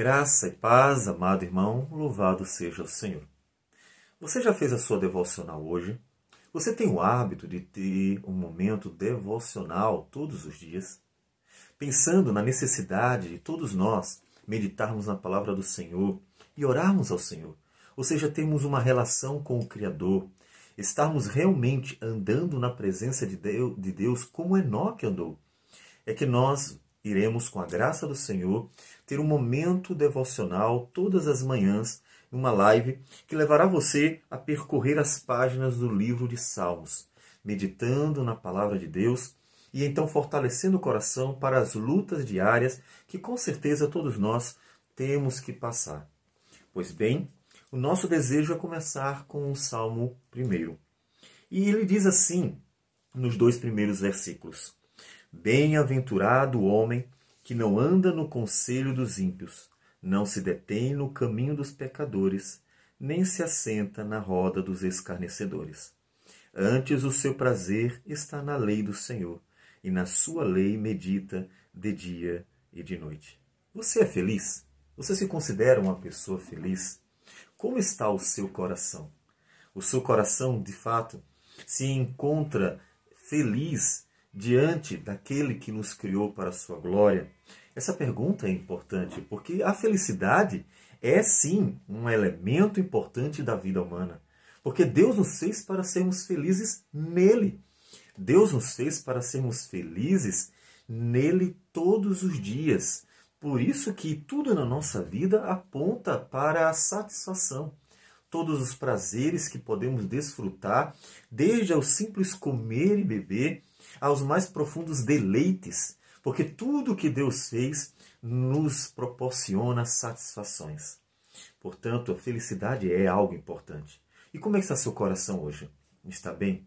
Graça e paz, amado irmão, louvado seja o Senhor. Você já fez a sua devocional hoje? Você tem o hábito de ter um momento devocional todos os dias? Pensando na necessidade de todos nós meditarmos na palavra do Senhor e orarmos ao Senhor, ou seja, termos uma relação com o Criador, estarmos realmente andando na presença de Deus como Enoque andou, é que nós iremos, com a graça do Senhor, ter um momento devocional todas as manhãs, uma live que levará você a percorrer as páginas do livro de Salmos, meditando na palavra de Deus e então fortalecendo o coração para as lutas diárias que com certeza todos nós temos que passar. Pois bem, o nosso desejo é começar com o Salmo primeiro. E ele diz assim, nos dois primeiros versículos: Bem-aventurado o homem que não anda no conselho dos ímpios, não se detém no caminho dos pecadores, nem se assenta na roda dos escarnecedores. Antes o seu prazer está na lei do Senhor, e na sua lei medita de dia e de noite. Você é feliz? Você se considera uma pessoa feliz? Como está o seu coração? O seu coração, de fato, se encontra feliz diante daquele que nos criou para a sua glória? Essa pergunta é importante porque a felicidade é sim um elemento importante da vida humana. Porque Deus nos fez para sermos felizes nele. Deus nos fez para sermos felizes nele todos os dias. Por isso que tudo na nossa vida aponta para a satisfação. Todos os prazeres que podemos desfrutar, desde ao simples comer e beber, aos mais profundos deleites, porque tudo que Deus fez nos proporciona satisfações. Portanto, a felicidade é algo importante. E como é que está seu coração hoje? Está bem?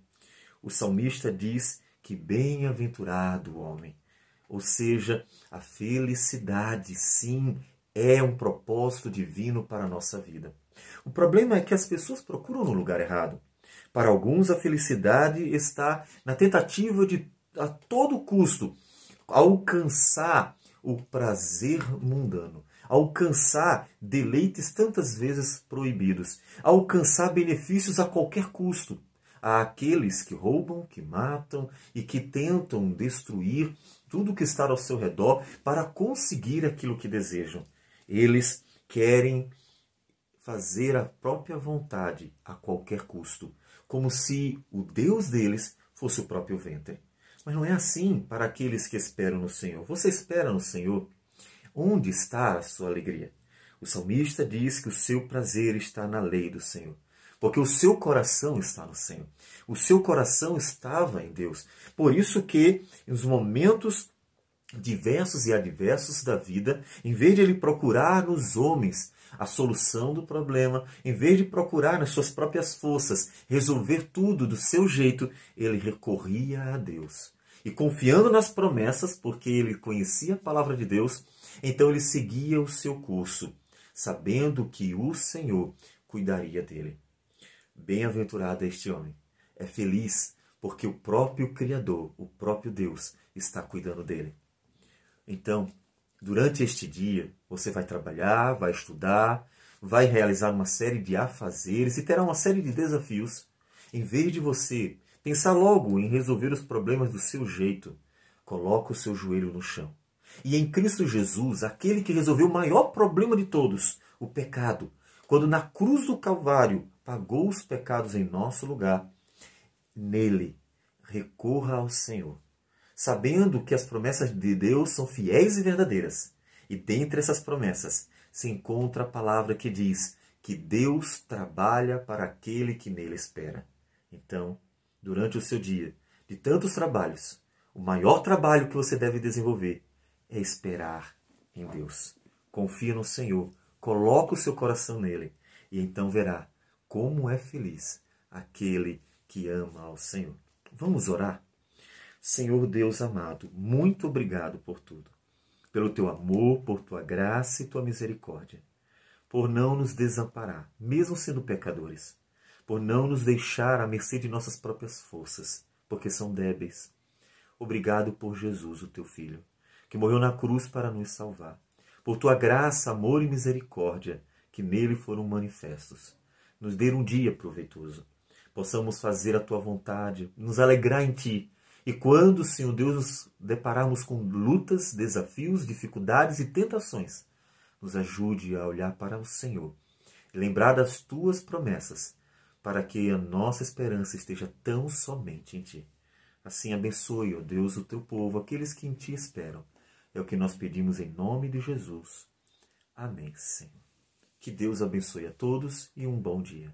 O salmista diz que bem-aventurado o homem. Ou seja, a felicidade, sim, é um propósito divino para a nossa vida. O problema é que as pessoas procuram no lugar errado. Para alguns, a felicidade está na tentativa de, a todo custo, alcançar o prazer mundano, alcançar deleites tantas vezes proibidos, alcançar benefícios a qualquer custo. Há aqueles que roubam, que matam e que tentam destruir tudo que está ao seu redor para conseguir aquilo que desejam. Eles querem fazer a própria vontade a qualquer custo como se o Deus deles fosse o próprio ventre. Mas não é assim para aqueles que esperam no Senhor. Você espera no Senhor? Onde está a sua alegria? O salmista diz que o seu prazer está na lei do Senhor, porque o seu coração está no Senhor. O seu coração estava em Deus. Por isso que nos momentos diversos e adversos da vida, em vez de ele procurar nos homens a solução do problema, em vez de procurar nas suas próprias forças resolver tudo do seu jeito, ele recorria a Deus. E confiando nas promessas, porque ele conhecia a palavra de Deus, então ele seguia o seu curso, sabendo que o Senhor cuidaria dele. Bem-aventurado é este homem. É feliz porque o próprio Criador, o próprio Deus, está cuidando dele. Então, Durante este dia, você vai trabalhar, vai estudar, vai realizar uma série de afazeres e terá uma série de desafios. Em vez de você pensar logo em resolver os problemas do seu jeito, coloque o seu joelho no chão. E em Cristo Jesus, aquele que resolveu o maior problema de todos, o pecado, quando na cruz do Calvário pagou os pecados em nosso lugar, nele recorra ao Senhor sabendo que as promessas de Deus são fiéis e verdadeiras. E dentre essas promessas se encontra a palavra que diz que Deus trabalha para aquele que nele espera. Então, durante o seu dia, de tantos trabalhos, o maior trabalho que você deve desenvolver é esperar em Deus. Confia no Senhor, coloca o seu coração nele e então verá como é feliz aquele que ama ao Senhor. Vamos orar? Senhor Deus amado, muito obrigado por tudo. Pelo teu amor, por tua graça e tua misericórdia. Por não nos desamparar, mesmo sendo pecadores. Por não nos deixar à mercê de nossas próprias forças, porque são débeis. Obrigado por Jesus, o teu Filho, que morreu na cruz para nos salvar. por tua graça, amor e misericórdia que nele foram manifestos. Nos dê um dia proveitoso, possamos fazer a tua vontade, nos alegrar em ti. E quando, Senhor Deus, nos depararmos com lutas, desafios, dificuldades e tentações, nos ajude a olhar para o Senhor lembrar das tuas promessas, para que a nossa esperança esteja tão somente em ti. Assim abençoe, ó Deus, o teu povo, aqueles que em ti esperam. É o que nós pedimos em nome de Jesus. Amém, Senhor. Que Deus abençoe a todos e um bom dia.